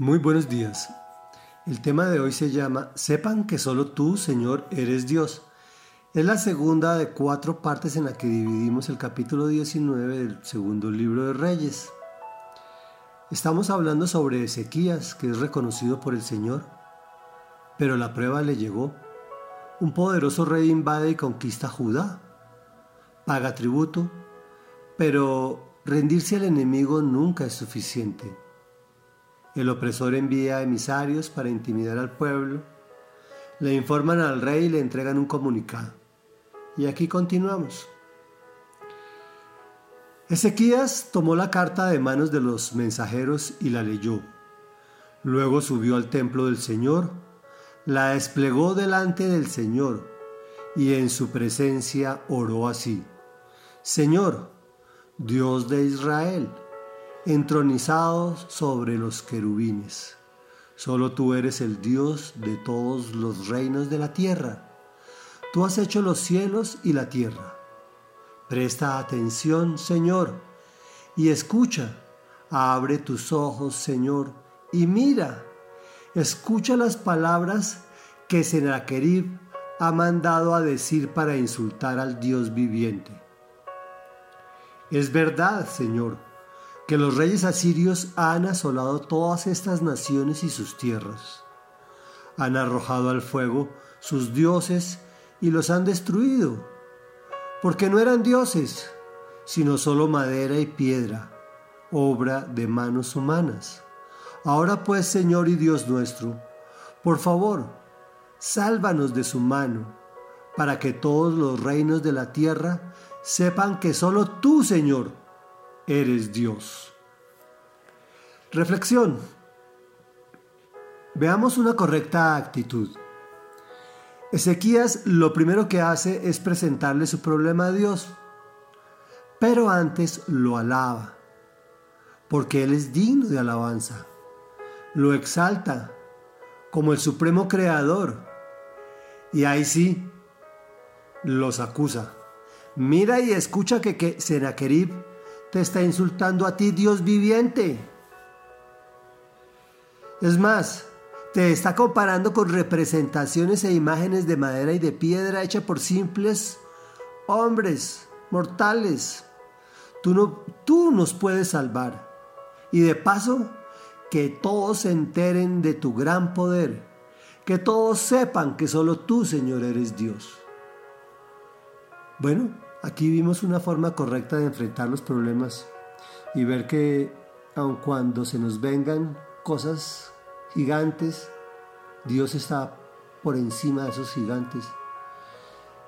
Muy buenos días. El tema de hoy se llama Sepan que solo tú, Señor, eres Dios. Es la segunda de cuatro partes en la que dividimos el capítulo 19 del segundo libro de Reyes. Estamos hablando sobre Ezequías, que es reconocido por el Señor, pero la prueba le llegó. Un poderoso rey invade y conquista Judá, paga tributo, pero rendirse al enemigo nunca es suficiente. El opresor envía emisarios para intimidar al pueblo. Le informan al rey y le entregan un comunicado. Y aquí continuamos. Ezequías tomó la carta de manos de los mensajeros y la leyó. Luego subió al templo del Señor, la desplegó delante del Señor y en su presencia oró así. Señor, Dios de Israel, entronizados sobre los querubines. Solo tú eres el Dios de todos los reinos de la tierra. Tú has hecho los cielos y la tierra. Presta atención, Señor, y escucha. Abre tus ojos, Señor, y mira. Escucha las palabras que Senaquerib ha mandado a decir para insultar al Dios viviente. Es verdad, Señor, que los reyes asirios han asolado todas estas naciones y sus tierras. Han arrojado al fuego sus dioses y los han destruido, porque no eran dioses, sino solo madera y piedra, obra de manos humanas. Ahora pues, Señor y Dios nuestro, por favor, sálvanos de su mano, para que todos los reinos de la tierra sepan que solo tú, Señor, eres Dios. Reflexión. Veamos una correcta actitud. Ezequías lo primero que hace es presentarle su problema a Dios, pero antes lo alaba, porque Él es digno de alabanza. Lo exalta como el supremo creador. Y ahí sí, los acusa. Mira y escucha que, que Senaquerib te está insultando a ti, Dios viviente. Es más, te está comparando con representaciones e imágenes de madera y de piedra hecha por simples hombres mortales. Tú, no, tú nos puedes salvar. Y de paso, que todos se enteren de tu gran poder. Que todos sepan que solo tú, Señor, eres Dios. Bueno, Aquí vimos una forma correcta de enfrentar los problemas y ver que aun cuando se nos vengan cosas gigantes, Dios está por encima de esos gigantes.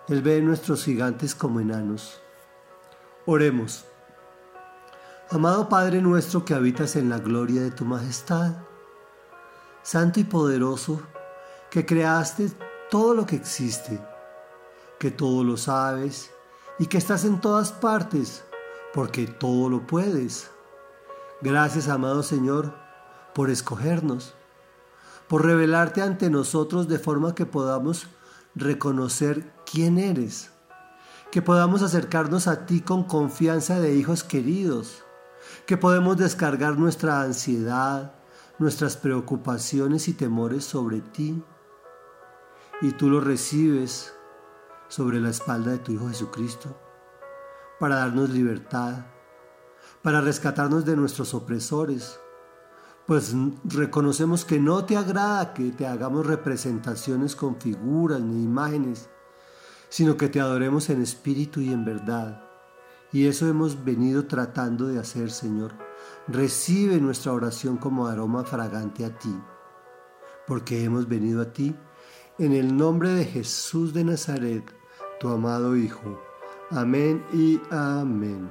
Él ve nuestros gigantes como enanos. Oremos. Amado Padre nuestro que habitas en la gloria de tu majestad, Santo y poderoso, que creaste todo lo que existe, que todo lo sabes y que estás en todas partes, porque todo lo puedes. Gracias, amado Señor, por escogernos, por revelarte ante nosotros de forma que podamos reconocer quién eres, que podamos acercarnos a ti con confianza de hijos queridos, que podemos descargar nuestra ansiedad, nuestras preocupaciones y temores sobre ti, y tú lo recibes sobre la espalda de tu Hijo Jesucristo, para darnos libertad, para rescatarnos de nuestros opresores, pues reconocemos que no te agrada que te hagamos representaciones con figuras ni imágenes, sino que te adoremos en espíritu y en verdad. Y eso hemos venido tratando de hacer, Señor. Recibe nuestra oración como aroma fragante a ti, porque hemos venido a ti en el nombre de Jesús de Nazaret tu amado Hijo. Amén y amén.